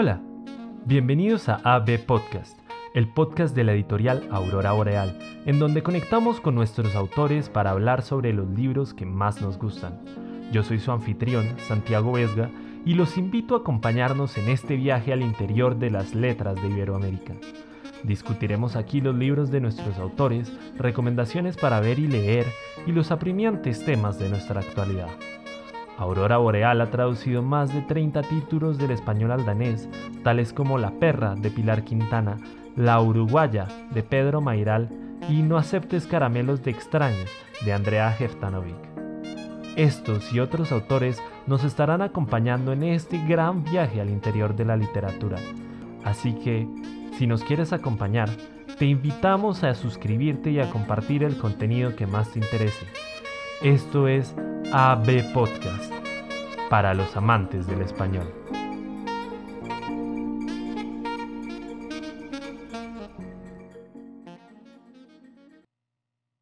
Hola, bienvenidos a AB Podcast, el podcast de la editorial Aurora Boreal, en donde conectamos con nuestros autores para hablar sobre los libros que más nos gustan. Yo soy su anfitrión, Santiago Vesga, y los invito a acompañarnos en este viaje al interior de las letras de Iberoamérica. Discutiremos aquí los libros de nuestros autores, recomendaciones para ver y leer y los apremiantes temas de nuestra actualidad. Aurora Boreal ha traducido más de 30 títulos del español al danés, tales como La perra de Pilar Quintana, La uruguaya de Pedro Mairal y No aceptes caramelos de extraños de Andrea Jeftanovic. Estos y otros autores nos estarán acompañando en este gran viaje al interior de la literatura. Así que, si nos quieres acompañar, te invitamos a suscribirte y a compartir el contenido que más te interese. Esto es AB Podcast para los amantes del español.